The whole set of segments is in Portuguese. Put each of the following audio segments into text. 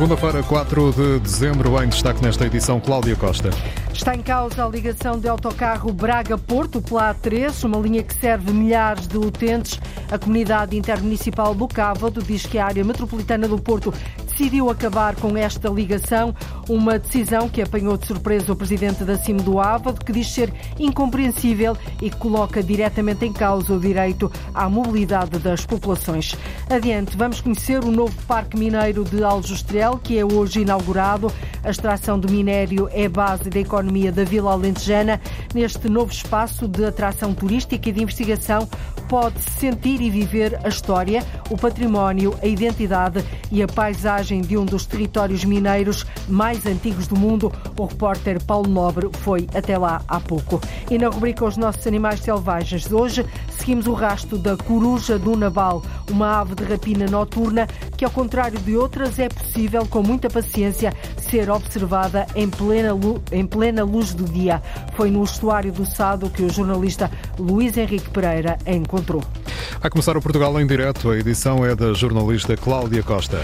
Segunda-feira, 4 de dezembro, em destaque nesta edição, Cláudia Costa. Está em causa a ligação de autocarro Braga-Porto pela A3, uma linha que serve milhares de utentes. A comunidade intermunicipal do Cávado diz que a área metropolitana do Porto decidiu acabar com esta ligação, uma decisão que apanhou de surpresa o presidente da CIM do Ávado, que diz ser incompreensível e que coloca diretamente em causa o direito à mobilidade das populações. Adiante, vamos conhecer o novo Parque Mineiro de Aljustrel, que é hoje inaugurado. A extração do minério é base da economia da Vila Alentejana. Neste novo espaço de atração turística e de investigação, pode-se sentir e viver a história, o património, a identidade e a paisagem de um dos territórios mineiros mais antigos do mundo. O repórter Paulo Nobre foi até lá há pouco. E na rubrica Os Nossos Animais Selvagens de hoje, seguimos o rastro da coruja do Naval, uma ave de rapina noturna que, ao contrário de outras, é possível, com muita paciência, ser observada em plena, em plena luz do dia. Foi no estuário do Sado que o jornalista Luís Henrique Pereira encontrou. A começar o Portugal em direto, a edição é da jornalista Cláudia Costa.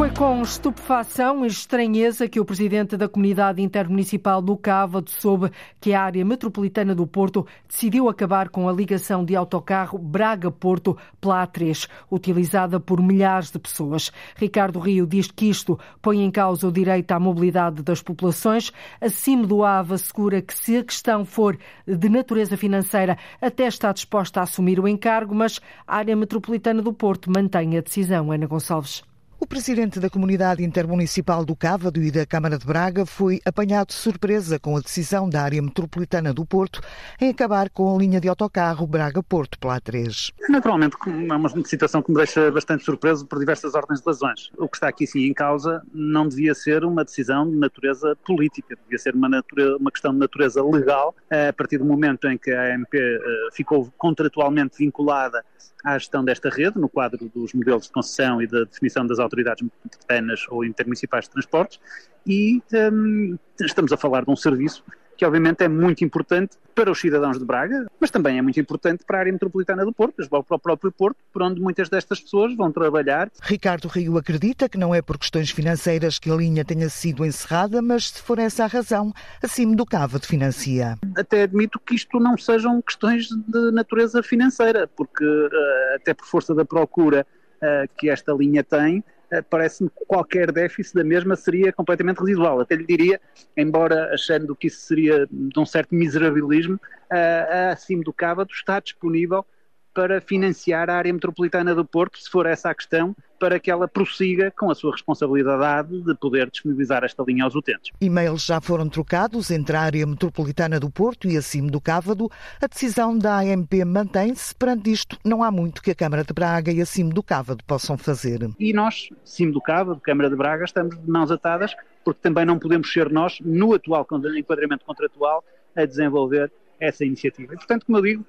Foi com estupefação e estranheza que o presidente da comunidade intermunicipal do Cávado soube que a área metropolitana do Porto decidiu acabar com a ligação de autocarro Braga-Porto pela A3, utilizada por milhares de pessoas. Ricardo Rio diz que isto põe em causa o direito à mobilidade das populações. Acima do AVE assegura que se a questão for de natureza financeira, até está disposta a assumir o encargo, mas a área metropolitana do Porto mantém a decisão. Ana Gonçalves. O presidente da Comunidade Intermunicipal do Cávado e da Câmara de Braga foi apanhado de surpresa com a decisão da área metropolitana do Porto em acabar com a linha de autocarro Braga-Porto pela A3. Naturalmente, é uma situação que me deixa bastante surpreso por diversas ordens de razões. O que está aqui sim em causa não devia ser uma decisão de natureza política, devia ser uma, natureza, uma questão de natureza legal, a partir do momento em que a AMP eh, ficou contratualmente vinculada à gestão desta rede, no quadro dos modelos de concessão e da definição das autoridades metropolitanas ou intermunicipais de transportes, e um, estamos a falar de um serviço que obviamente é muito importante para os cidadãos de Braga, mas também é muito importante para a área metropolitana do Porto, para o próprio Porto, por onde muitas destas pessoas vão trabalhar. Ricardo Rio acredita que não é por questões financeiras que a linha tenha sido encerrada, mas se for essa a razão, acima do cavo de financia. Até admito que isto não sejam questões de natureza financeira, porque eh, até por força da procura eh, que esta linha tem, parece-me que qualquer déficit da mesma seria completamente residual. Até lhe diria, embora achando que isso seria de um certo miserabilismo, a acima do Cávado está disponível para financiar a área metropolitana do Porto, se for essa a questão, para que ela prossiga com a sua responsabilidade de poder disponibilizar esta linha aos utentes. E-mails já foram trocados entre a área metropolitana do Porto e a CIM do Cávado. A decisão da AMP mantém-se. Perante isto, não há muito que a Câmara de Braga e a CIM do Cávado possam fazer. E nós, CIM do Cávado, Câmara de Braga, estamos de mãos atadas, porque também não podemos ser nós, no atual enquadramento contratual, a desenvolver essa iniciativa. E, portanto, como eu digo,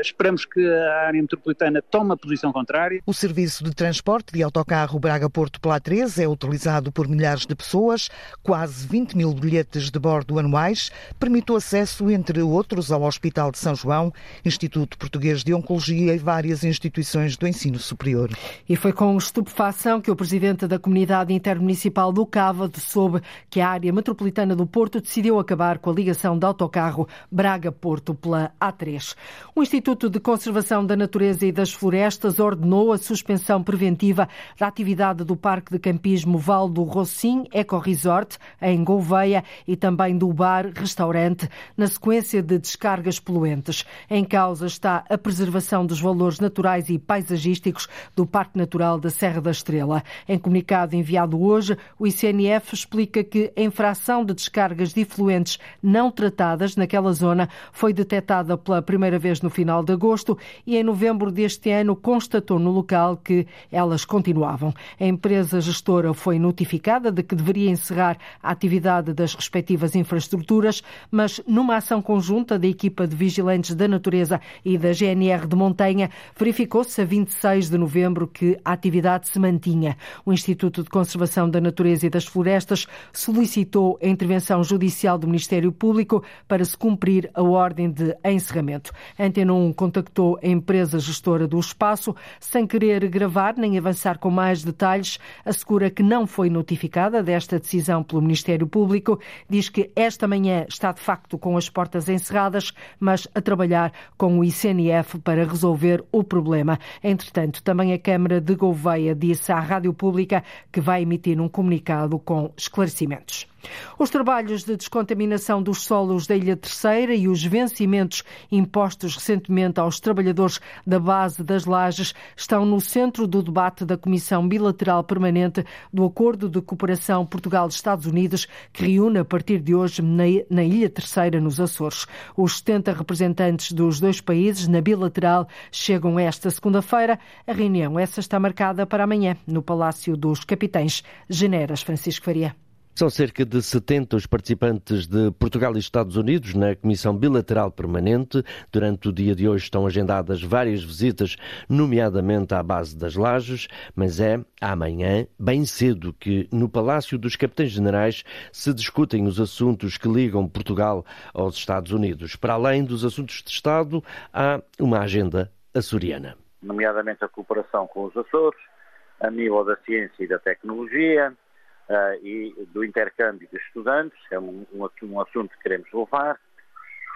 esperamos que a área metropolitana tome a posição contrária. O serviço de transporte de autocarro Braga-Porto pela 13 é utilizado por milhares de pessoas, quase 20 mil bilhetes de bordo anuais, permite o acesso, entre outros, ao Hospital de São João, Instituto Português de Oncologia e várias instituições do ensino superior. E foi com estupefação que o presidente da Comunidade Intermunicipal do Cávado soube que a área metropolitana do Porto decidiu acabar com a ligação de autocarro Braga-Porto pela A3. O Instituto de Conservação da Natureza e das Florestas ordenou a suspensão preventiva da atividade do Parque de Campismo Val do Rocim Eco Resort, em Gouveia, e também do bar-restaurante, na sequência de descargas poluentes. Em causa está a preservação dos valores naturais e paisagísticos do Parque Natural da Serra da Estrela. Em comunicado enviado hoje, o ICNF explica que a infração de descargas de efluentes não tratadas naquela zona foi detectada pela primeira vez no final de agosto e em novembro deste ano constatou no local que elas continuavam. A empresa gestora foi notificada de que deveria encerrar a atividade das respectivas infraestruturas, mas numa ação conjunta da equipa de vigilantes da natureza e da GNR de Montanha, verificou-se a 26 de novembro que a atividade se mantinha. O Instituto de Conservação da Natureza e das Florestas solicitou a intervenção judicial do Ministério Público para se cumprir a ordem de encerramento. Ante Antena 1 contactou a empresa gestora do espaço sem querer gravar nem avançar com mais detalhes. Assegura que não foi notificada desta decisão pelo Ministério Público. Diz que esta manhã está de facto com as portas encerradas, mas a trabalhar com o ICNF para resolver o problema. Entretanto, também a Câmara de Gouveia disse à Rádio Pública que vai emitir um comunicado com esclarecimentos. Os trabalhos de descontaminação dos solos da Ilha Terceira e os vencimentos impostos recentemente aos trabalhadores da base das lajes estão no centro do debate da Comissão Bilateral Permanente do Acordo de Cooperação Portugal-Estados Unidos, que reúne a partir de hoje na Ilha Terceira, nos Açores. Os 70 representantes dos dois países na bilateral chegam esta segunda-feira. A reunião essa está marcada para amanhã no Palácio dos Capitães Generas Francisco Faria. São cerca de 70 os participantes de Portugal e Estados Unidos na Comissão Bilateral Permanente. Durante o dia de hoje estão agendadas várias visitas, nomeadamente à base das Lajes, mas é amanhã, bem cedo, que no Palácio dos Capitães Generais se discutem os assuntos que ligam Portugal aos Estados Unidos. Para além dos assuntos de Estado, há uma agenda açoriana. Nomeadamente a cooperação com os Açores, a nível da ciência e da tecnologia, uh, e do intercâmbio de estudantes, é um, um, um, assunto que queremos levar.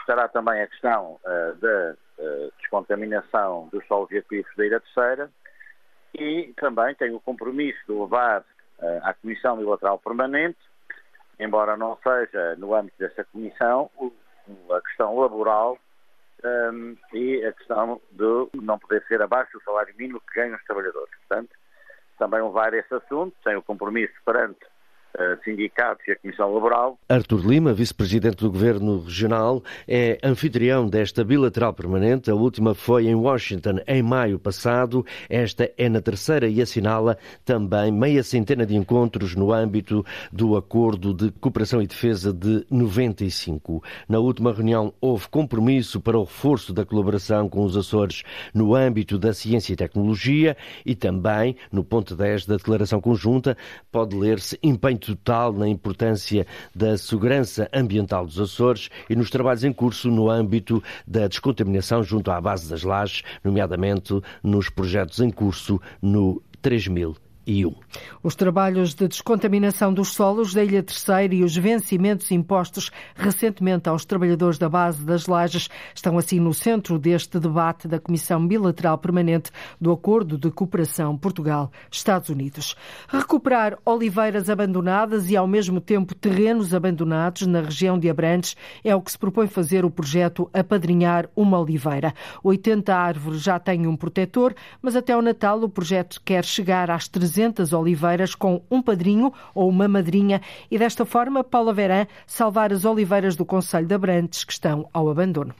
Estará também a questão uh, da uh, descontaminação dos solos e aquíferos da Ilha Terceira e também tenho o compromisso de levar à Comissão Bilateral Permanente, embora não seja no âmbito dessa comissão, a questão laboral um, e a questão de não poder ser abaixo do salário mínimo que ganham os trabalhadores. Portanto, também levar esse assunto, sem o compromisso perante sindicatos e a Comissão Laboral. Artur Lima, vice-presidente do Governo Regional, é anfitrião desta bilateral permanente. A última foi em Washington em maio passado. Esta é na terceira e assinala também meia centena de encontros no âmbito do Acordo de Cooperação e Defesa de 95. Na última reunião houve compromisso para o reforço da colaboração com os Açores no âmbito da ciência e tecnologia e também, no ponto 10 da declaração conjunta, pode ler-se empenho total na importância da segurança ambiental dos Açores e nos trabalhos em curso no âmbito da descontaminação junto à base das lajes, nomeadamente nos projetos em curso no 3000 os trabalhos de descontaminação dos solos da Ilha Terceira e os vencimentos impostos recentemente aos trabalhadores da base das lajes estão assim no centro deste debate da Comissão Bilateral Permanente do Acordo de Cooperação Portugal-Estados Unidos. Recuperar oliveiras abandonadas e ao mesmo tempo terrenos abandonados na região de Abrantes é o que se propõe fazer o projeto Apadrinhar uma Oliveira. 80 árvores já têm um protetor, mas até o Natal o projeto quer chegar às 300 200 oliveiras com um padrinho ou uma madrinha e desta forma Paula Verã salvar as oliveiras do Conselho de Abrantes que estão ao abandono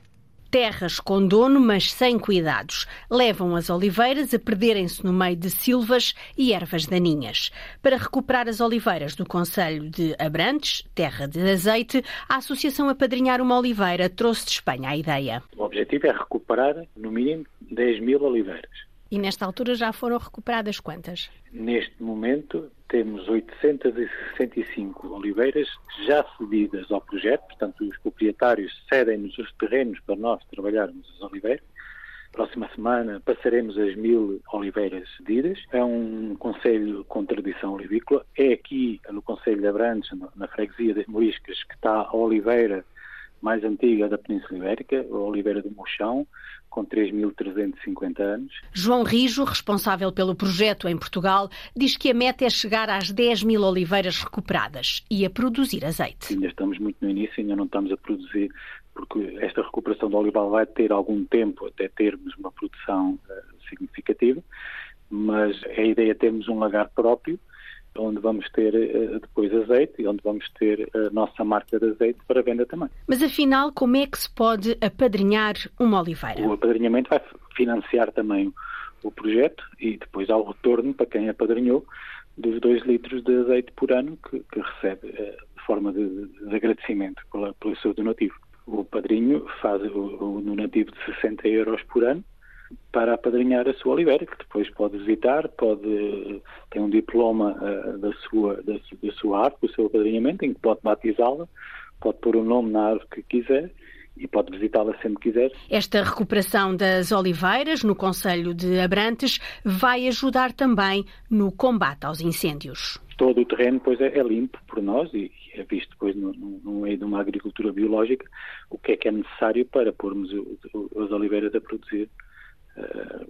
terras com dono, mas sem cuidados. Levam as oliveiras a perderem-se no meio de silvas e ervas daninhas. Para recuperar as oliveiras do Conselho de Abrantes, terra de azeite, a Associação Apadrinhar uma Oliveira trouxe de Espanha a ideia. O objetivo é recuperar, no mínimo, 10 mil oliveiras. E nesta altura já foram recuperadas quantas? Neste momento temos 865 oliveiras já cedidas ao projeto, portanto os proprietários cedem-nos os terrenos para nós trabalharmos as oliveiras. Próxima semana passaremos as mil oliveiras cedidas. É um conselho com tradição olivícola. É aqui no Conselho de Abrantes, na freguesia das Moriscas, que está a oliveira mais antiga da Península Ibérica, a Oliveira do Mochão, com 3.350 anos. João Rijo, responsável pelo projeto em Portugal, diz que a meta é chegar às 10 mil oliveiras recuperadas e a produzir azeite. Ainda estamos muito no início, ainda não estamos a produzir, porque esta recuperação do olival vai ter algum tempo até termos uma produção uh, significativa, mas a ideia é termos um lagar próprio onde vamos ter uh, depois azeite e onde vamos ter a nossa marca de azeite para venda também. Mas afinal, como é que se pode apadrinhar uma oliveira? O apadrinhamento vai financiar também o projeto e depois há o retorno para quem apadrinhou dos 2 litros de azeite por ano que, que recebe uh, de forma de, de agradecimento pela, pelo seu donativo. O padrinho faz o, o donativo de 60 euros por ano para apadrinhar a sua oliveira, que depois pode visitar, pode ter um diploma uh, da, sua, da, da, sua árvore, do seu apadrinhamento, em que pode batizá-la, pode pôr o nome na árvore que quiser e pode visitá-la sempre quiser. Esta recuperação das oliveiras no Conselho de Abrantes vai ajudar também no combate aos incêndios. Todo o terreno pois, é, é limpo por nós e é visto depois no, no, meio de uma agricultura biológica o que é que é necessário para pormos as oliveiras a produzir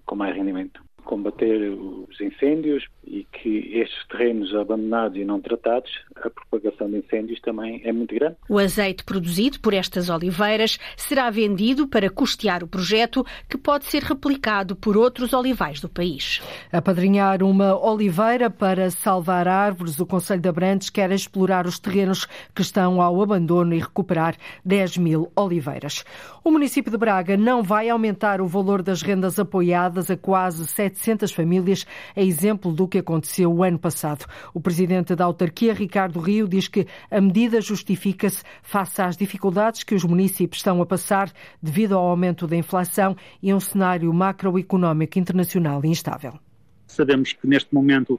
com mais rendimento combater os incêndios e que estes terrenos abandonados e não tratados, a propagação de incêndios também é muito grande. O azeite produzido por estas oliveiras será vendido para custear o projeto, que pode ser replicado por outros olivais do país. Apadrinhar uma oliveira para salvar árvores, o Conselho de Abrantes quer explorar os terrenos que estão ao abandono e recuperar 10 mil oliveiras. O município de Braga não vai aumentar o valor das rendas apoiadas a quase 7 700 famílias, é exemplo do que aconteceu o ano passado. O presidente da autarquia, Ricardo Rio, diz que a medida justifica-se face às dificuldades que os municípios estão a passar devido ao aumento da inflação e um cenário macroeconómico internacional instável. Sabemos que neste momento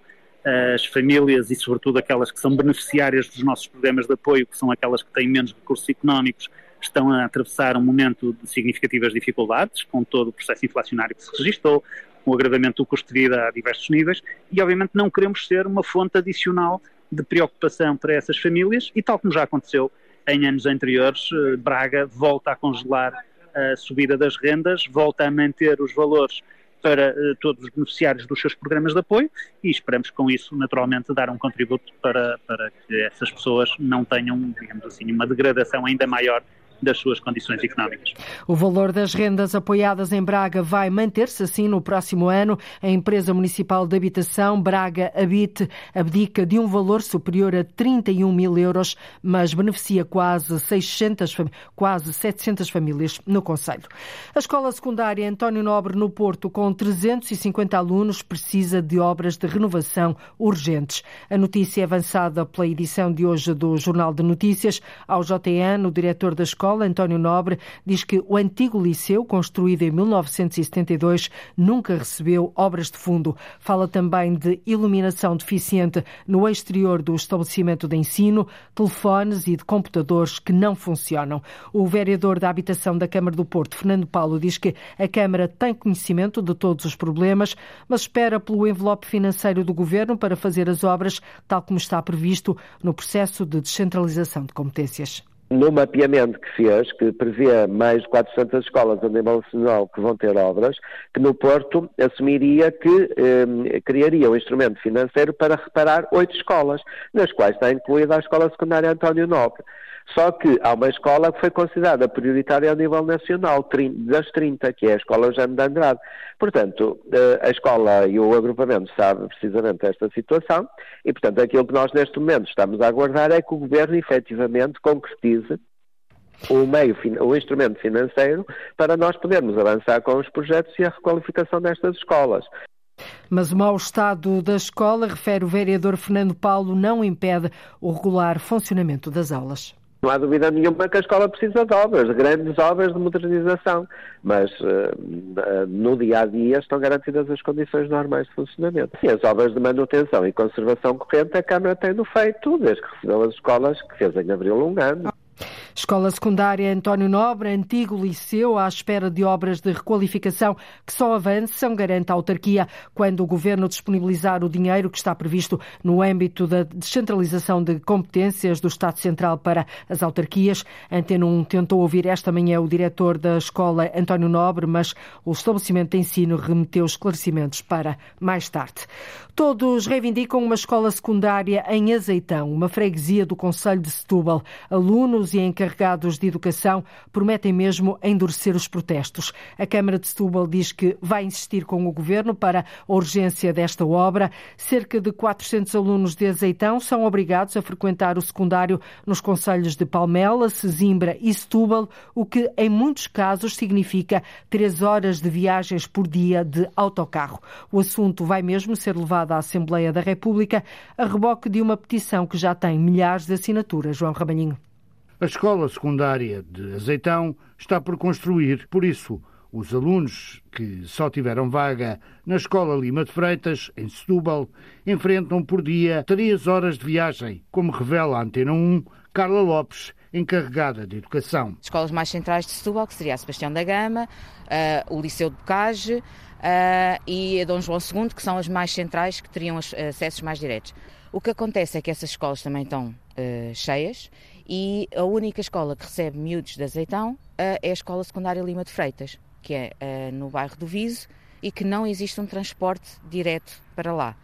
as famílias e, sobretudo, aquelas que são beneficiárias dos nossos programas de apoio, que são aquelas que têm menos recursos económicos, estão a atravessar um momento de significativas dificuldades, com todo o processo inflacionário que se registrou, com o agravamento do custo de vida a diversos níveis e, obviamente, não queremos ser uma fonte adicional de preocupação para essas famílias e, tal como já aconteceu em anos anteriores, eh, Braga volta a congelar a subida das rendas, volta a manter os valores para uh, todos os beneficiários dos seus programas de apoio e esperamos com isso, naturalmente, dar um contributo para, para que essas pessoas não tenham, digamos assim, uma degradação ainda maior das suas condições económicas. O valor das rendas apoiadas em Braga vai manter-se assim no próximo ano. A empresa municipal de habitação Braga Habite abdica de um valor superior a 31 mil euros, mas beneficia quase 600, quase 700 famílias no Conselho. A escola secundária António Nobre no Porto, com 350 alunos, precisa de obras de renovação urgentes. A notícia é avançada pela edição de hoje do Jornal de Notícias. Ao JN, o diretor da escola escola, António Nobre, diz que o antigo liceu, construído em 1972, nunca recebeu obras de fundo. Fala também de iluminação deficiente no exterior do estabelecimento de ensino, telefones e de computadores que não funcionam. O vereador da Habitação da Câmara do Porto, Fernando Paulo, diz que a Câmara tem conhecimento de todos os problemas, mas espera pelo envelope financeiro do governo para fazer as obras, tal como está previsto no processo de descentralização de competências no mapeamento que fez, que prevê mais de 400 escolas a nível nacional que vão ter obras, que no Porto assumiria que eh, criaria um instrumento financeiro para reparar oito escolas, nas quais está incluída a Escola Secundária António Nobre. Só que há uma escola que foi considerada prioritária a nível nacional, das 30, que é a Escola Jaime de Andrade. Portanto, eh, a escola e o agrupamento sabem precisamente esta situação e, portanto, aquilo que nós neste momento estamos a aguardar é que o Governo efetivamente concretize o meio, o instrumento financeiro para nós podermos avançar com os projetos e a requalificação destas escolas. Mas o mau estado da escola, refere o vereador Fernando Paulo, não impede o regular funcionamento das aulas. Não há dúvida nenhuma que a escola precisa de obras, de grandes obras de modernização, mas uh, no dia a dia estão garantidas as condições normais de funcionamento. E as obras de manutenção e conservação corrente a Câmara tem no feito, desde que recebeu as escolas, que fez em abril um ano. Escola Secundária António Nobre, antigo liceu, à espera de obras de requalificação que só avançam, garante a autarquia, quando o governo disponibilizar o dinheiro que está previsto no âmbito da descentralização de competências do Estado Central para as autarquias. Antena 1 tentou ouvir esta manhã o diretor da escola António Nobre, mas o estabelecimento de ensino remeteu esclarecimentos para mais tarde. Todos reivindicam uma escola secundária em Azeitão, uma freguesia do Conselho de Setúbal. Alunos e encarregados de educação prometem mesmo endurecer os protestos. A Câmara de Setúbal diz que vai insistir com o Governo para a urgência desta obra. Cerca de 400 alunos de Azeitão são obrigados a frequentar o secundário nos conselhos de Palmela, Sesimbra e Setúbal, o que em muitos casos significa três horas de viagens por dia de autocarro. O assunto vai mesmo ser levado à Assembleia da República a reboque de uma petição que já tem milhares de assinaturas. João Ramalhinho. A escola secundária de Azeitão está por construir, por isso, os alunos que só tiveram vaga na Escola Lima de Freitas, em Setúbal, enfrentam por dia três horas de viagem, como revela a Antena 1, Carla Lopes, encarregada de educação. Escolas mais centrais de Setúbal, que seria a Sebastião da Gama, uh, o Liceu de Bocage uh, e a Dom João II, que são as mais centrais, que teriam acessos mais diretos. O que acontece é que essas escolas também estão uh, cheias e a única escola que recebe miúdos de azeitão é a Escola Secundária Lima de Freitas, que é no bairro do Viso e que não existe um transporte direto para lá.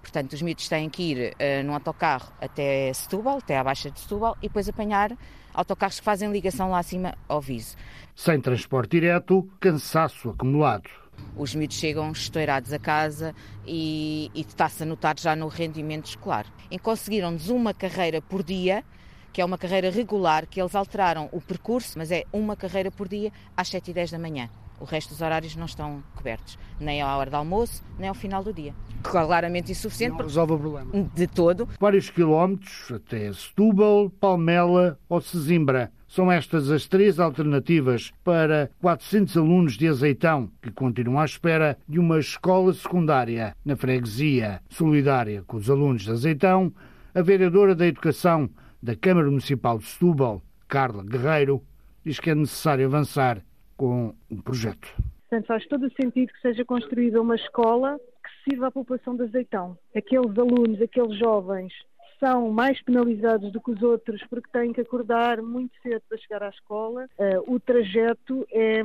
Portanto, os miúdos têm que ir uh, num autocarro até Setúbal, até à Baixa de Setúbal, e depois apanhar autocarros que fazem ligação lá acima ao Viso. Sem transporte direto, cansaço acumulado. Os miúdos chegam estourados a casa e, e está-se a notar já no rendimento escolar. E conseguiram-nos uma carreira por dia, que é uma carreira regular, que eles alteraram o percurso, mas é uma carreira por dia às 7 e 10 da manhã. O resto dos horários não estão cobertos, nem à hora do almoço, nem ao final do dia. Claramente insuficiente. Não resolve o problema. De todo. Vários quilómetros até Setúbal, Palmela ou Sesimbra. São estas as três alternativas para 400 alunos de azeitão que continuam à espera de uma escola secundária na freguesia. Solidária com os alunos de azeitão, a vereadora da Educação da Câmara Municipal de Setúbal, Carla Guerreiro, diz que é necessário avançar com um projeto. Portanto, faz todo o sentido que seja construída uma escola que sirva à população de Azeitão. Aqueles alunos, aqueles jovens são mais penalizados do que os outros porque têm que acordar muito cedo para chegar à escola. Uh, o trajeto é,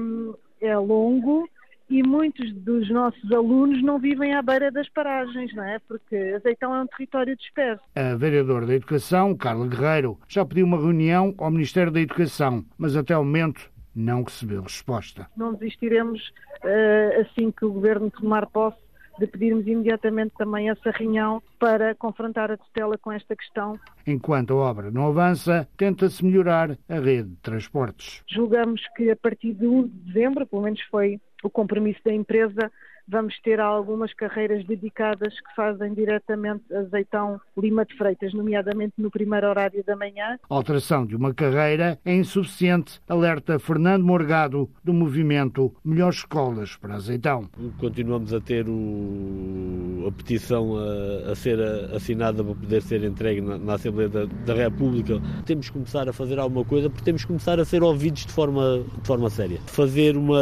é longo e muitos dos nossos alunos não vivem à beira das paragens, não é? Porque Azeitão é um território disperso. A vereadora da Educação, Carla Guerreiro, já pediu uma reunião ao Ministério da Educação, mas até o momento não recebeu resposta. Não desistiremos uh, assim que o Governo tomar posse de pedirmos imediatamente também essa reunião para confrontar a tutela com esta questão. Enquanto a obra não avança, tenta-se melhorar a rede de transportes. Julgamos que a partir de 1 de dezembro, pelo menos foi o compromisso da empresa, vamos ter algumas carreiras dedicadas que fazem diretamente azeitão Lima de Freitas, nomeadamente no primeiro horário da manhã. A alteração de uma carreira é insuficiente, alerta Fernando Morgado, do movimento Melhores Escolas para Azeitão. Continuamos a ter o... a petição a, a, ser assinada para poder ser entregue na, na Assembleia da, da, República. Temos que começar a fazer alguma coisa porque temos que começar a ser ouvidos de forma, de forma séria. Fazer uma,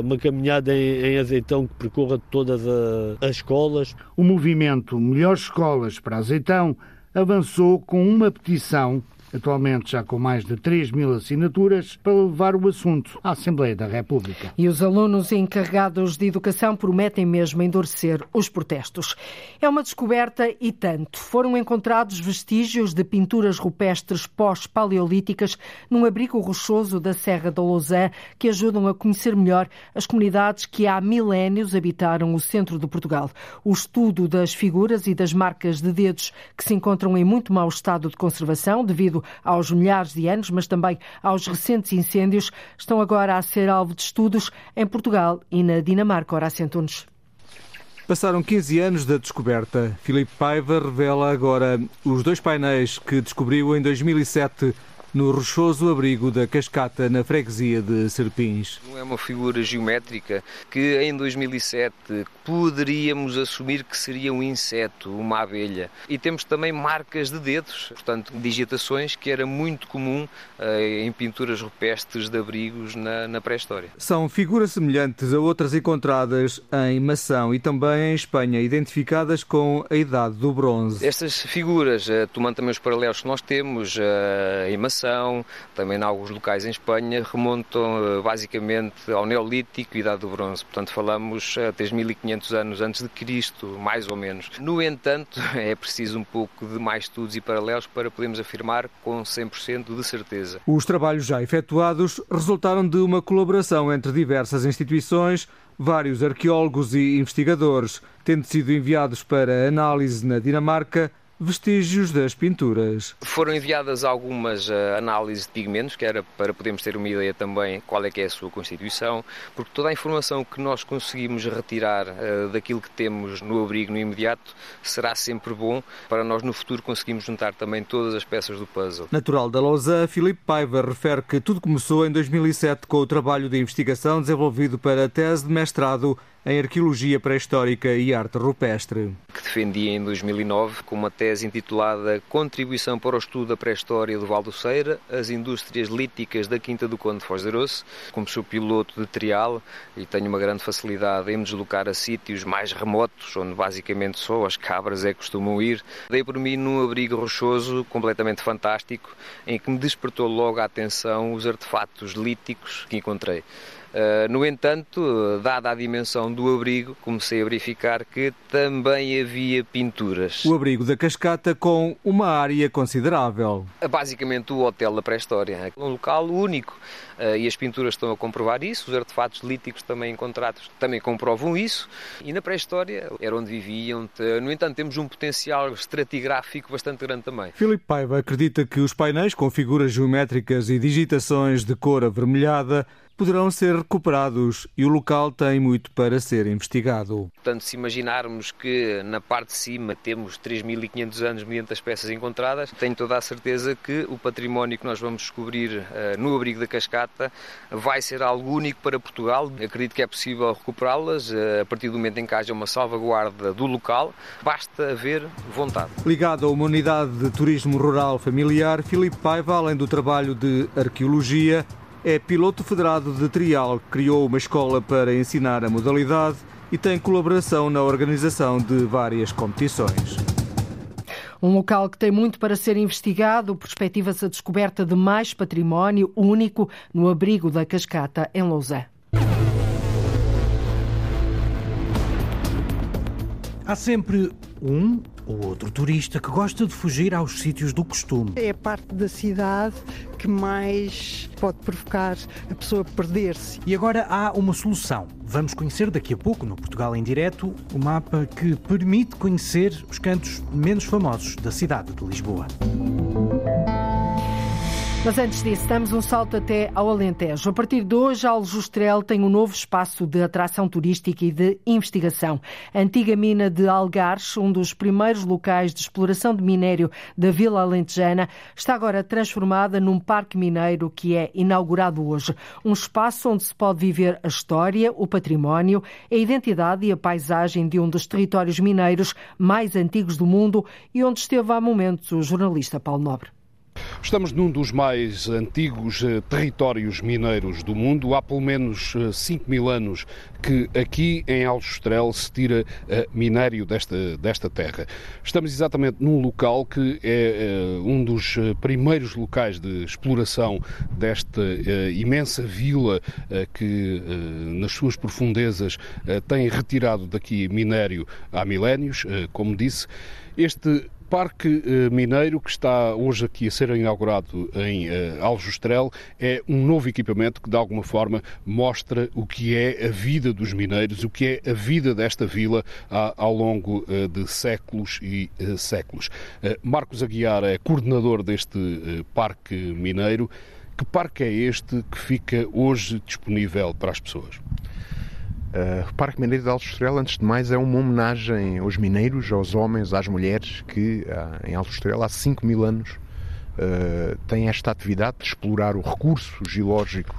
uma caminhada em, em Azeitão que percorra todas as escolas. O movimento Melhores Escolas para Azeitão avançou com uma petição atualmente já com mais de 3 mil assinaturas, para levar o assunto à Assembleia da República. E os alunos encarregados de educação prometem mesmo endurecer os protestos. É uma descoberta e tanto. Foram encontrados vestígios de pinturas rupestres pós-paleolíticas num abrigo rochoso da Serra da Lousã que ajudam a conhecer melhor as comunidades que há milénios habitaram o centro de Portugal. O estudo das figuras e das marcas de dedos que se encontram em muito mau estado de conservação devido aos milhares de anos, mas também aos recentes incêndios, estão agora a ser alvo de estudos em Portugal e na Dinamarca. Ora, Antunes. Passaram 15 anos da descoberta. Filipe Paiva revela agora os dois painéis que descobriu em 2007 no rochoso abrigo da Cascata, na freguesia de Serpins. É uma figura geométrica que em 2007 poderíamos assumir que seria um inseto, uma abelha. E temos também marcas de dedos, portanto, digitações que era muito comum eh, em pinturas rupestres de abrigos na, na pré-história. São figuras semelhantes a outras encontradas em Mação e também em Espanha, identificadas com a idade do bronze. Estas figuras, eh, tomando também os paralelos que nós temos eh, em Mação, também em alguns locais em Espanha, remontam eh, basicamente ao Neolítico e Idade do Bronze. Portanto, falamos a 3.500 anos antes de Cristo, mais ou menos. No entanto, é preciso um pouco de mais estudos e paralelos para podermos afirmar com 100% de certeza. Os trabalhos já efetuados resultaram de uma colaboração entre diversas instituições, vários arqueólogos e investigadores, tendo sido enviados para análise na Dinamarca vestígios das pinturas. Foram enviadas algumas uh, análises de pigmentos, que era para podermos ter uma ideia também qual é que é a sua constituição, porque toda a informação que nós conseguimos retirar uh, daquilo que temos no abrigo no imediato será sempre bom para nós no futuro conseguirmos juntar também todas as peças do puzzle. Natural da Lousa, Filipe Paiva refere que tudo começou em 2007 com o trabalho de investigação desenvolvido para a tese de mestrado em arqueologia pré-histórica e arte rupestre. Que defendia em 2009 com uma tese intitulada Contribuição para o estudo da pré-história do Val do Ceira, as indústrias líticas da Quinta do Conde de Foz de Aroce. Como sou piloto de trial e tenho uma grande facilidade em me deslocar a sítios mais remotos, onde basicamente só as cabras é que costumam ir, dei por mim num abrigo rochoso completamente fantástico, em que me despertou logo a atenção os artefatos líticos que encontrei. Uh, no entanto, dada a dimensão do abrigo, comecei a verificar que também havia pinturas. O abrigo da Cascata com uma área considerável. Basicamente o hotel da pré-história, um local único. Uh, e as pinturas estão a comprovar isso, os artefatos líticos também encontrados também comprovam isso. E na pré-história era onde viviam. No entanto, temos um potencial estratigráfico bastante grande também. Filipe Paiva acredita que os painéis com figuras geométricas e digitações de cor avermelhada poderão ser recuperados e o local tem muito para ser investigado. Portanto, se imaginarmos que na parte de cima temos 3.500 anos mediante as peças encontradas, tenho toda a certeza que o património que nós vamos descobrir uh, no abrigo da cascata vai ser algo único para Portugal. Acredito que é possível recuperá-las uh, a partir do momento em que haja uma salvaguarda do local, basta haver vontade. Ligado a uma unidade de turismo rural familiar, Filipe Paiva, além do trabalho de arqueologia, é piloto federado de trial, criou uma escola para ensinar a modalidade e tem colaboração na organização de várias competições. Um local que tem muito para ser investigado, perspectiva-se a descoberta de mais património único no abrigo da Cascata, em Lausanne. Há sempre um ou outro turista que gosta de fugir aos sítios do costume. É a parte da cidade que mais pode provocar a pessoa a perder-se. E agora há uma solução. Vamos conhecer daqui a pouco, no Portugal em Direto, o mapa que permite conhecer os cantos menos famosos da cidade de Lisboa. Mas antes disso, damos um salto até ao Alentejo. A partir de hoje, Aljustrel tem um novo espaço de atração turística e de investigação. A antiga mina de Algares, um dos primeiros locais de exploração de minério da Vila Alentejana, está agora transformada num parque mineiro que é inaugurado hoje. Um espaço onde se pode viver a história, o património, a identidade e a paisagem de um dos territórios mineiros mais antigos do mundo e onde esteve há momentos o jornalista Paulo Nobre. Estamos num dos mais antigos eh, territórios mineiros do mundo. Há pelo menos 5 eh, mil anos que aqui em Aljustrel se tira eh, minério desta, desta terra. Estamos exatamente num local que é um dos primeiros locais de exploração desta imensa vila que, nas suas profundezas, tem retirado daqui minério há milénios, como disse. Este Parque eh, Mineiro, que está hoje aqui a ser inaugurado em eh, Aljustrel, é um novo equipamento que, de alguma forma, mostra o que é a vida dos mineiros, o que é a vida desta vila ao longo eh, de séculos e séculos. Marcos Aguiar é coordenador deste Parque Mineiro. Que parque é este que fica hoje disponível para as pessoas? Uh, o Parque Mineiro de Alto Estrela, antes de mais, é uma homenagem aos mineiros, aos homens, às mulheres que uh, em Alto Estrela há 5 mil anos uh, têm esta atividade de explorar o recurso geológico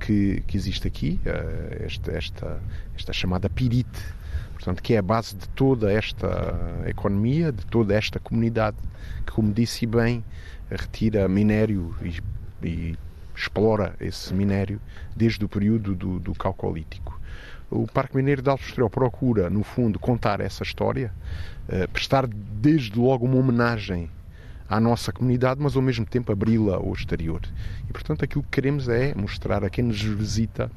que, que existe aqui, uh, esta, esta, esta chamada pirite, portanto, que é a base de toda esta economia, de toda esta comunidade, que, como disse bem, retira minério e, e explora esse minério desde o período do, do Calcolítico o Parque Mineiro de Alto procura, no fundo, contar essa história, uh, prestar desde logo uma homenagem à nossa comunidade, mas ao mesmo tempo abri-la ao exterior. E, portanto, aquilo que queremos é mostrar a quem nos visita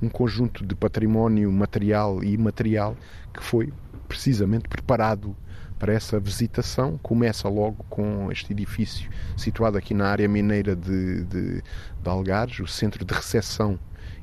um conjunto de património material e imaterial que foi precisamente preparado para essa visitação. Começa logo com este edifício situado aqui na área mineira de, de, de Algares, o centro de recepção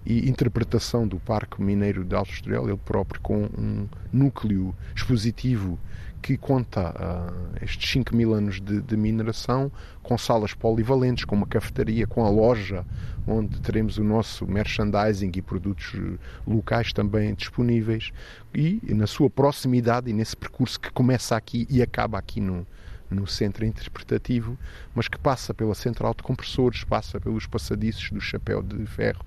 e interpretação do Parque Mineiro de Alto Estoril, ele próprio com um núcleo expositivo que conta uh, estes 5 mil anos de, de, mineração, com salas polivalentes, com uma cafetaria, com a loja, onde teremos o nosso merchandising e produtos locais também disponíveis, e, e na sua proximidade e nesse percurso que começa aqui e acaba aqui no, no centro interpretativo, mas que passa pela central de compressores, passa pelos passadiços do chapéu de ferro.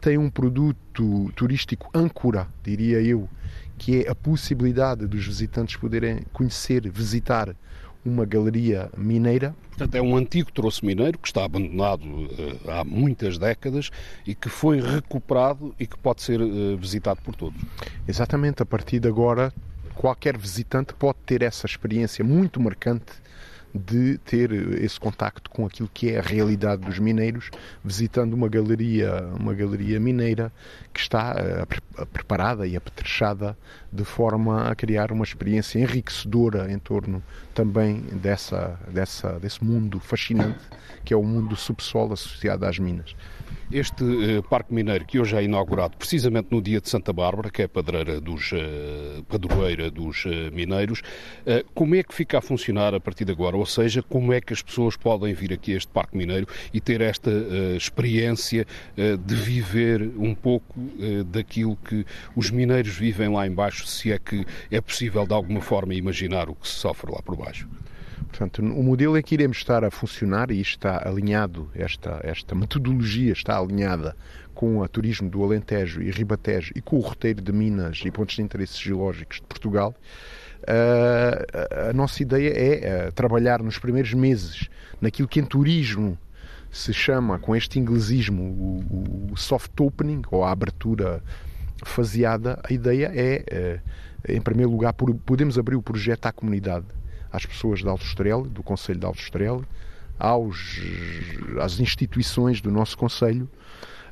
Tem um produto turístico âncora, diria eu, que é a possibilidade dos visitantes poderem conhecer, visitar uma galeria mineira. Portanto, é um antigo troço mineiro que está abandonado uh, há muitas décadas e que foi recuperado e que pode ser uh, visitado por todos. Exatamente, a partir de agora, qualquer visitante pode ter essa experiência muito marcante de ter esse contacto com aquilo que é a realidade dos mineiros, visitando uma galeria, uma galeria mineira que está uh, preparada e apetrechada de forma a criar uma experiência enriquecedora em torno também dessa, dessa, desse mundo fascinante que é o mundo do subsolo associado às minas. Este uh, Parque Mineiro, que hoje é inaugurado precisamente no dia de Santa Bárbara, que é padroeira dos, uh, padroeira dos uh, mineiros, como é que fica a funcionar a partir de agora? Ou seja, como é que as pessoas podem vir aqui a este Parque Mineiro e ter esta experiência de viver um pouco daquilo que os mineiros vivem lá embaixo, se é que é possível de alguma forma imaginar o que se sofre lá por baixo? Portanto, o modelo em que iremos estar a funcionar, e está alinhado, esta, esta metodologia está alinhada com o turismo do Alentejo e Ribatejo e com o roteiro de Minas e pontos de interesse geológicos de Portugal, uh, a nossa ideia é uh, trabalhar nos primeiros meses naquilo que em turismo se chama, com este inglesismo, o, soft opening, ou a abertura faseada. A ideia é, uh, em primeiro lugar, podemos abrir o projeto à comunidade às pessoas de Aljustrel, do Conselho de Aljustrel, aos, às instituições do nosso Conselho.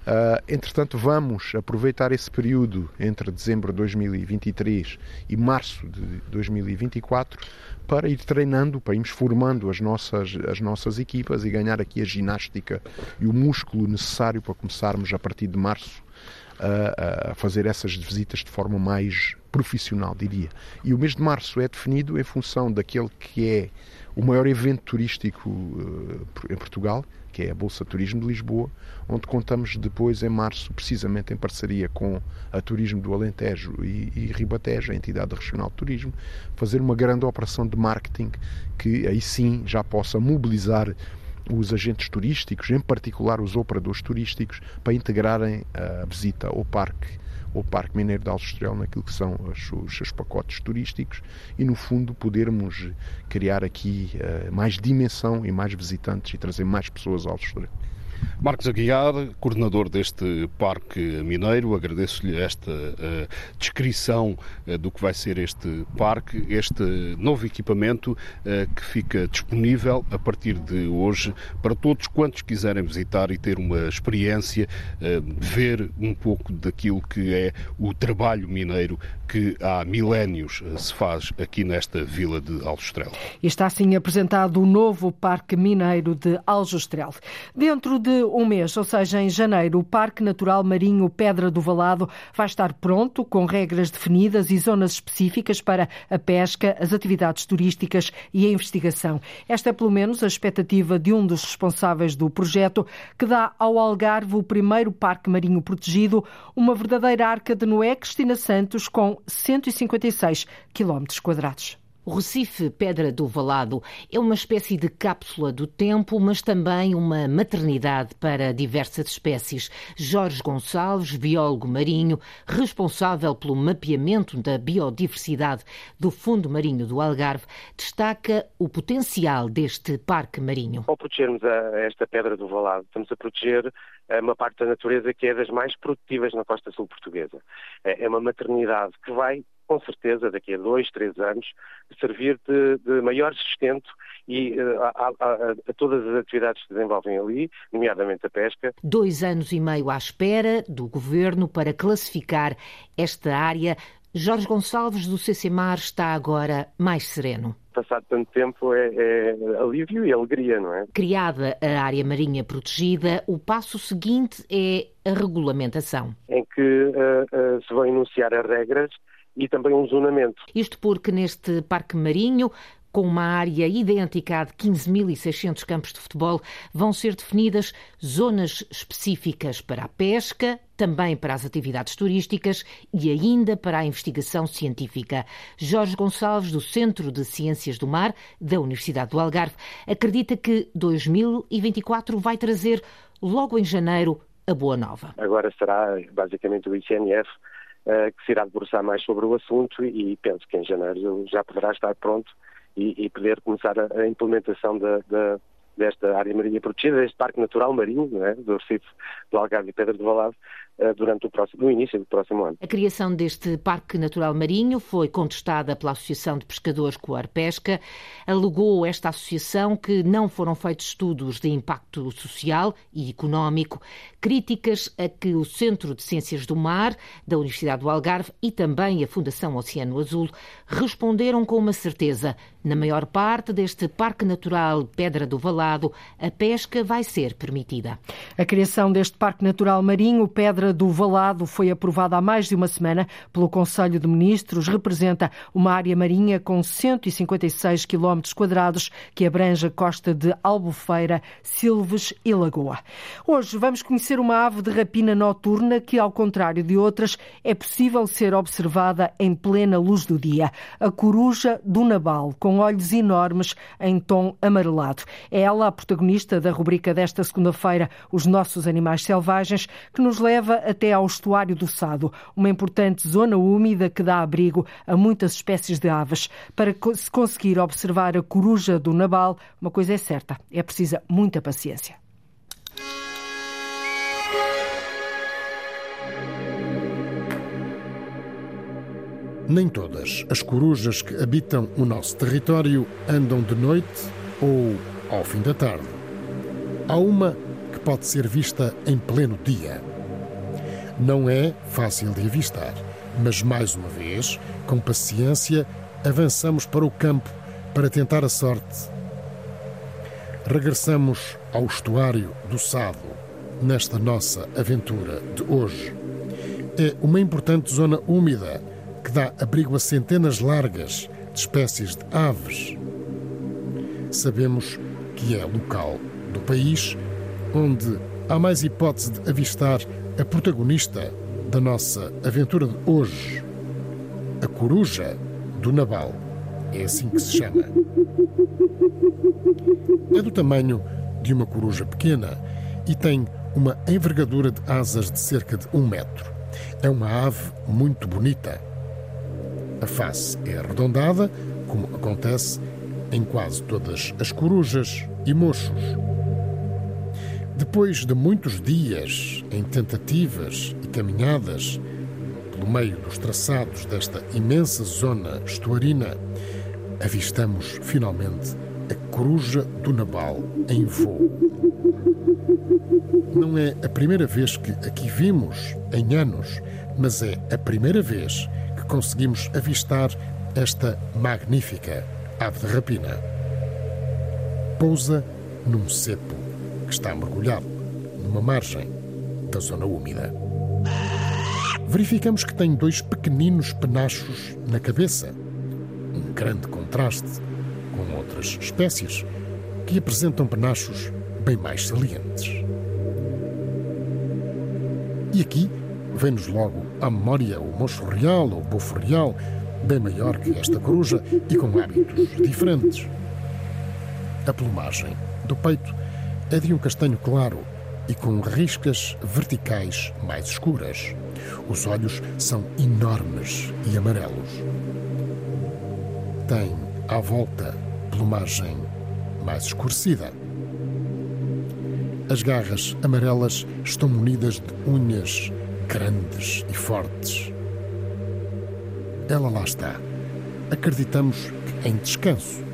Uh, entretanto, vamos aproveitar esse período entre dezembro de 2023 e março de 2024 para ir treinando, para irmos formando as nossas, as nossas equipas e ganhar aqui a ginástica e o músculo necessário para começarmos a partir de março a, a fazer essas visitas de forma mais profissional, diria. E o mês de março é definido em função daquele que é o maior evento turístico uh, em Portugal, que é a Bolsa Turismo de Lisboa, onde contamos depois em março, precisamente em parceria com a Turismo do Alentejo e, e Ribatejo, a entidade regional de turismo, fazer uma grande operação de marketing que aí sim já possa mobilizar os agentes turísticos, em particular os operadores turísticos, para integrarem a visita ao parque ao Parque Mineiro de Aljustrel naquilo que são os, seus pacotes turísticos e, no fundo, podermos criar aqui uh, mais dimensão e mais visitantes e trazer mais pessoas ao Aljustrel. Marcos Aguiar, coordenador deste Parque Mineiro, agradeço-lhe esta uh, descrição uh, do que vai ser este parque, este novo equipamento uh, que fica disponível a partir de hoje para todos quantos quiserem visitar e ter uma experiência, ver um pouco daquilo que é o trabalho mineiro que há milénios se faz aqui nesta vila de Aljustrel. E está assim apresentado o novo Parque Mineiro de Aljustrel. Dentro de um mês, ou seja, em janeiro, o Parque Natural Marinho Pedra do Valado vai estar pronto, com regras definidas e zonas específicas para a pesca, as atividades turísticas e a investigação. Esta é, pelo menos, a expectativa de um dos responsáveis do projeto, que dá ao Algarve o primeiro parque marinho protegido, uma verdadeira arca de Noé, Cristina Santos, com 156 quilómetros quadrados. O Recife Pedra do Valado é uma espécie de cápsula do tempo, mas também uma maternidade para diversas espécies. Jorge Gonçalves, biólogo marinho, responsável pelo mapeamento da biodiversidade do Fundo Marinho do Algarve, destaca o potencial deste parque marinho. Ao protegermos esta Pedra do Valado, estamos a proteger eh, uma parte da natureza que é das mais produtivas na costa sul portuguesa. É, é uma maternidade que vai com certeza, daqui a dois, três anos, servir de, de maior sustento e uh, a, a, a, todas as atividades que se desenvolvem ali, nomeadamente a pesca. Dois anos e meio à espera do governo para classificar esta área. Jorge Gonçalves do CCMAR está agora mais sereno passado tanto tempo é, é, alívio e alegria, não é? Criada a área marinha protegida, o passo seguinte é a regulamentação. Em que uh, uh, se vão enunciar as regras e também um zonamento. Isto porque neste parque marinho com uma área idêntica à de 15.600 campos de futebol, vão ser definidas zonas específicas para a pesca, também para as atividades turísticas e ainda para a investigação científica. Jorge Gonçalves, do Centro de Ciências do Mar da Universidade do Algarve, acredita que 2024 vai trazer, logo em janeiro, a boa nova. Agora será basicamente o ICNF que se irá debruçar mais sobre o assunto e penso que em janeiro já poderá estar pronto e, e poder começar a, a implementação da, da, desta área marinha protegida, deste Parque Natural Marinho, é? do Recife, do Algarve e Pedra do Valado, eh, durante o, próximo, início do próximo ano. A criação deste Parque Natural Marinho foi contestada pela Associação de Pescadores Coar Pesca. Alegou esta associação que não foram feitos estudos de impacto social e económico, críticas a que o Centro de Ciências do Mar da Universidade do Algarve e também a Fundação Oceano Azul responderam com uma certeza. Na maior parte deste Parque Natural Pedra do Valado, a pesca vai ser permitida. A criação deste Parque Natural Marinho Pedra Pedra do Valado foi aprovada há mais de uma semana pelo Conselho de Ministros. Representa uma área marinha com 156 km quadrados que abrange a costa de Albufeira, Silves e Lagoa. Hoje vamos conhecer uma ave de rapina noturna que, ao contrário de outras, é possível ser observada em plena luz do dia. A coruja do Nabal, com olhos enormes em tom amarelado. É ela a protagonista da rubrica desta segunda-feira, Os Nossos Animais Selvagens, que nos leva até ao estuário do Sado, uma importante zona úmida que dá abrigo a muitas espécies de aves. Para se conseguir observar a coruja do Nabal, uma coisa é certa, é precisa muita paciência. Nem todas as corujas que habitam o nosso território andam de noite ou ao fim da tarde. Há uma que pode ser vista em pleno dia. Não é fácil de avistar, mas mais uma vez, com paciência, avançamos para o campo para tentar a sorte. Regressamos ao estuário do Sado nesta nossa aventura de hoje. É uma importante zona úmida que dá abrigo a centenas largas de espécies de aves. Sabemos que é local do país onde há mais hipótese de avistar a protagonista da nossa aventura de hoje, a coruja do Nabal. É assim que se chama. É do tamanho de uma coruja pequena e tem uma envergadura de asas de cerca de um metro. É uma ave muito bonita. A face é arredondada, como acontece em quase todas as corujas e mochos. Depois de muitos dias em tentativas e caminhadas pelo meio dos traçados desta imensa zona estuarina, avistamos finalmente a Coruja do Nabal em voo. Não é a primeira vez que aqui vimos em anos, mas é a primeira vez que conseguimos avistar esta magnífica ave de rapina. Pousa num cepo que está mergulhado numa margem da zona úmida. Verificamos que tem dois pequeninos penachos na cabeça, um grande contraste com outras espécies que apresentam penachos bem mais salientes. E aqui vem-nos logo à memória o mocho real ou bofo real, bem maior que esta coruja e com hábitos diferentes. A plumagem do peito é de um castanho claro e com riscas verticais mais escuras. Os olhos são enormes e amarelos. Tem à volta plumagem mais escurecida. As garras amarelas estão munidas de unhas grandes e fortes. Ela lá está. Acreditamos que em descanso.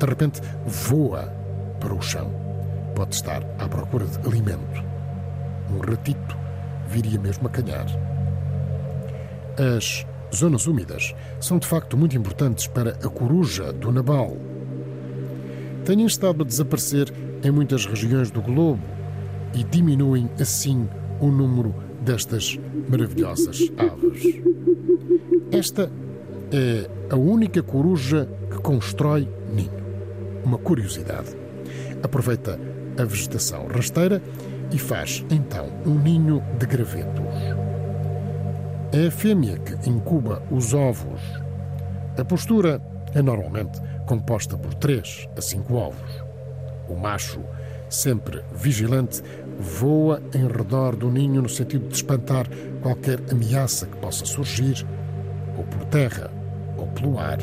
De repente voa para o chão. Pode estar à procura de alimento. Um ratito viria mesmo a calhar. As zonas úmidas são de facto muito importantes para a coruja do Nabal. Têm estado a desaparecer em muitas regiões do globo e diminuem assim o número destas maravilhosas aves. Esta é a única coruja que constrói ninho. Uma curiosidade aproveita a vegetação rasteira e faz então um ninho de gravetos. É a fêmea que incuba os ovos. A postura é normalmente composta por três a cinco ovos. O macho, sempre vigilante, voa em redor do ninho no sentido de espantar qualquer ameaça que possa surgir, ou por terra, ou pelo ar.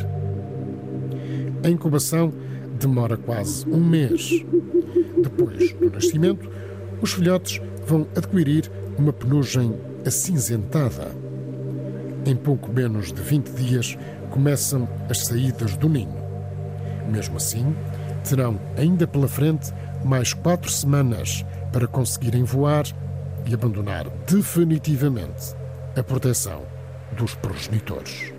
A incubação demora quase um mês. Depois do nascimento, os filhotes vão adquirir uma penugem acinzentada. Em pouco menos de 20 dias começam as saídas do ninho. Mesmo assim, terão ainda pela frente mais quatro semanas para conseguirem voar e abandonar definitivamente a proteção dos progenitores.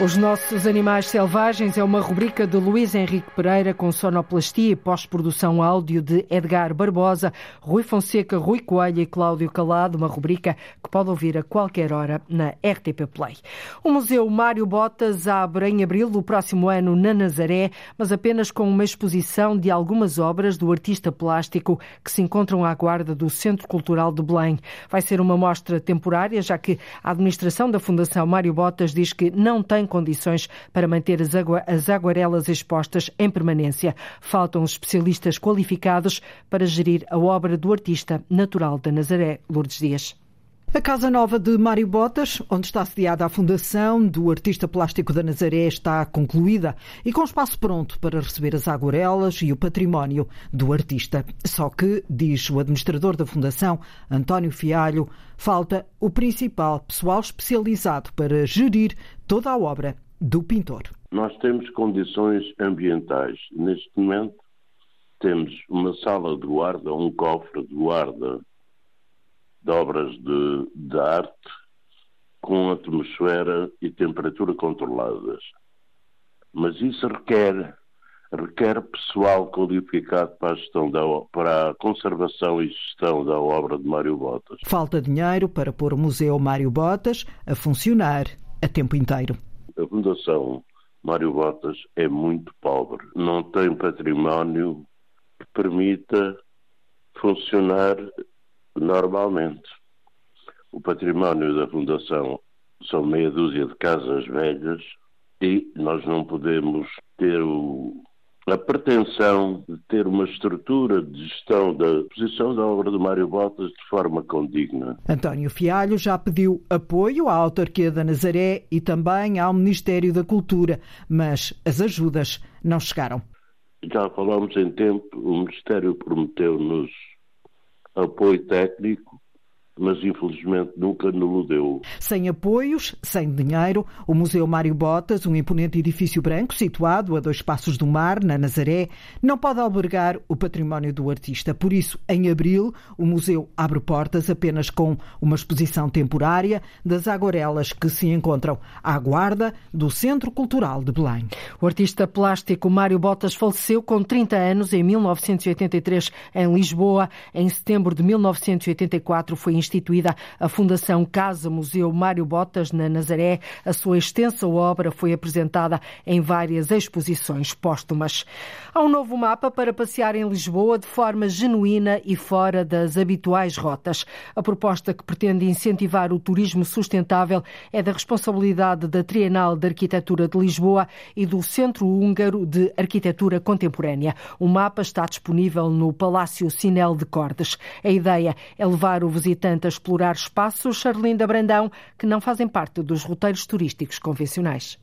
Os Nossos Animais Selvagens é uma rubrica de Luís Henrique Pereira com sonoplastia e pós-produção áudio de Edgar Barbosa, Rui Fonseca, Rui Coelho e Cláudio Calado, uma rubrica que pode ouvir a qualquer hora na RTP Play. O Museu Mário Botas abre em abril do próximo ano na Nazaré, mas apenas com uma exposição de algumas obras do artista plástico que se encontram à guarda do Centro Cultural de Belém. Vai ser uma mostra temporária, já que a administração da Fundação Mário Botas diz que não tem condições para manter as, agu as aguarelas expostas em permanência. Faltam especialistas qualificados para gerir a obra do artista natural da Nazaré, Lourdes Dias. A Casa Nova de Mário Botas, onde está sediada a fundação do artista plástico da Nazaré, está concluída e com espaço pronto para receber as aguarelas e o património do artista. Só que, diz o administrador da fundação, António Fialho, falta o principal pessoal especializado para gerir toda a obra do pintor. Nós temos condições ambientais. Neste momento, temos uma sala de guarda, um cofre de guarda de obras de, de arte com atmosfera e temperatura controladas. Mas isso requer, requer pessoal qualificado para a, gestão da, para a conservação e gestão da obra de Mário Botas. Falta dinheiro para pôr o Museu Mário Botas a funcionar a tempo inteiro. A Fundação Mário Botas é muito pobre. Não tem património que permita funcionar normalmente. O património da Fundação são meia dúzia de casas velhas e nós não podemos ter o, a pretensão de ter uma estrutura de gestão da posição da obra do Mário Botas de forma condigna. António Fialho já pediu apoio à autarquia da Nazaré e também ao Ministério da Cultura, mas as ajudas não chegaram. Já falamos em tempo, o Ministério prometeu-nos apoio técnico, mas infelizmente nunca nos deu. Sem apoios, sem dinheiro, o Museu Mário Botas, um imponente edifício branco situado a dois passos do mar, na Nazaré, não pode albergar o património do artista. Por isso, em abril, o museu abre portas apenas com uma exposição temporária das aguarelas que se encontram à guarda do Centro Cultural de Belém. O artista plástico Mário Botas faleceu com 30 anos em 1983 em Lisboa. Em setembro de 1984 foi instituída a Fundação Casa Museu Mário Botas, na Nazaré. A sua extensa obra foi apresentada em várias exposições póstumas. Há um novo mapa para passear em Lisboa de forma genuína e fora das habituais rotas. A proposta que pretende incentivar o turismo sustentável é da responsabilidade da Trienal de Arquitetura de Lisboa e do Centro Húngaro de Arquitetura Contemporânea. O mapa está disponível no Palácio Sinel de Cordes. A ideia é levar o visitante a explorar espaços, Charlinda Brandão, que não fazem parte dos roteiros turísticos convencionais.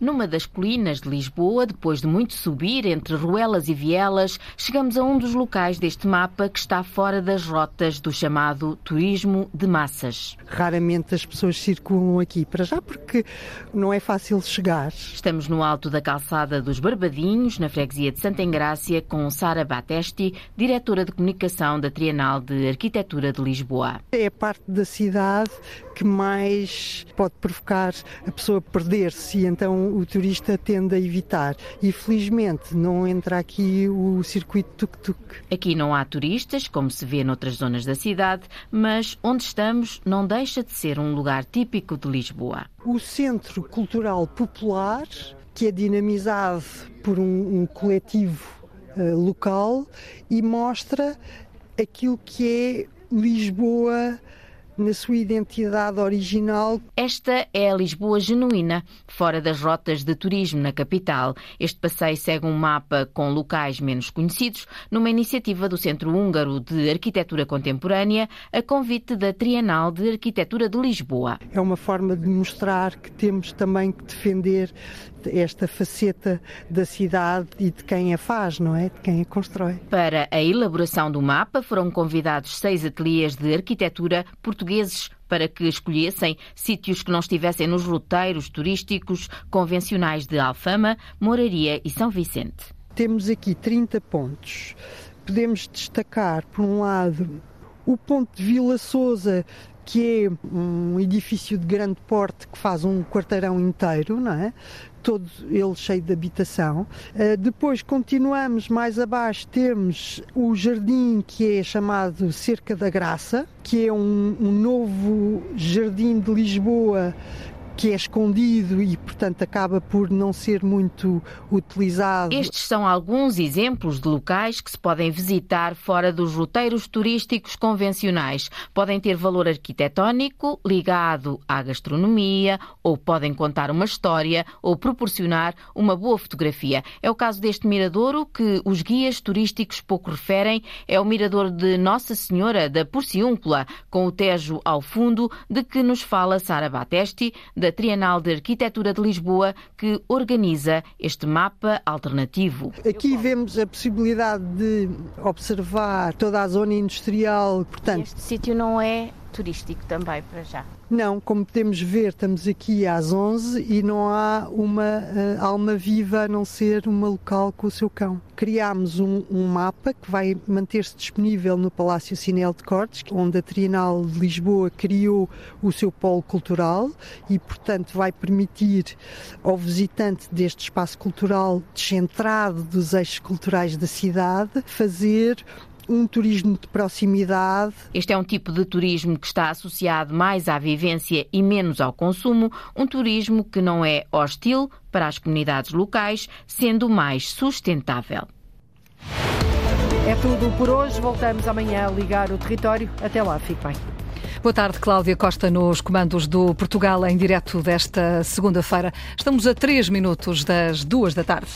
Numa das colinas de Lisboa, depois de muito subir entre Ruelas e Vielas, chegamos a um dos locais deste mapa que está fora das rotas do chamado turismo de massas. Raramente as pessoas circulam aqui, para já porque não é fácil chegar. Estamos no alto da calçada dos Barbadinhos, na freguesia de Santa Engrácia, com Sara Batesti, diretora de comunicação da Trienal de Arquitetura de Lisboa. É a parte da cidade que mais pode provocar a pessoa perder-se e então o turista tende a evitar. E felizmente não entra aqui o circuito tuk-tuk. Aqui não há turistas, como se vê noutras zonas da cidade, mas onde estamos não deixa de ser um lugar típico de Lisboa. O Centro Cultural Popular, que é dinamizado por um, um coletivo uh, local e mostra aquilo que é Lisboa na sua identidade original. Esta é a Lisboa genuína, fora das rotas de turismo na capital. Este passeio segue um mapa com locais menos conhecidos, numa iniciativa do Centro Húngaro de Arquitetura Contemporânea, a convite da Trienal de Arquitetura de Lisboa. É uma forma de mostrar que temos também que defender esta faceta da cidade e de quem a faz, não é? De quem a constrói. Para a elaboração do mapa foram convidados seis ateliês de arquitetura portugueses para que escolhessem sítios que não estivessem nos roteiros turísticos convencionais de Alfama, Moraria e São Vicente. Temos aqui 30 pontos. Podemos destacar, por um lado, o ponto de Vila Souza, que é um edifício de grande porte que faz um quarteirão inteiro, não é? todo ele cheio de habitação. Uh, depois continuamos mais abaixo, temos o jardim que é chamado Cerca da Graça, que é um, um novo jardim de Lisboa que é escondido e, portanto, acaba por não ser muito utilizado. Estes são alguns exemplos de locais que se podem visitar fora dos roteiros turísticos convencionais. Podem ter valor arquitetónico ligado à gastronomia, ou podem contar uma história ou proporcionar uma boa fotografia. É o caso deste miradouro que os guias turísticos pouco referem. É o mirador de Nossa Senhora da Porciúncula, com o Tejo ao fundo, de que nos fala Sara Batesti, da da Trienal de Arquitetura de Lisboa, que organiza este mapa alternativo. Aqui vemos a possibilidade de observar toda a zona industrial. Portanto, este sítio não é turístico também para já. Não, como podemos ver, estamos aqui às 11 e não há uma uh, alma viva a não ser uma local com o seu cão. Criámos um, um mapa que vai manter-se disponível no Palácio Cinel de Cortes, onde a Trienal de Lisboa criou o seu polo cultural e, portanto, vai permitir ao visitante deste espaço cultural descentrado dos eixos culturais da cidade fazer um turismo de proximidade. Este é um tipo de turismo que está associado mais à vivência e menos ao consumo, um turismo que não é hostil para as comunidades locais, sendo mais sustentável. É tudo por hoje. Voltamos amanhã a ligar o território. Até lá, fique bem. Boa tarde, Cláudia Costa, nos comandos do Portugal em direto desta segunda-feira. Estamos a três minutos das duas da tarde.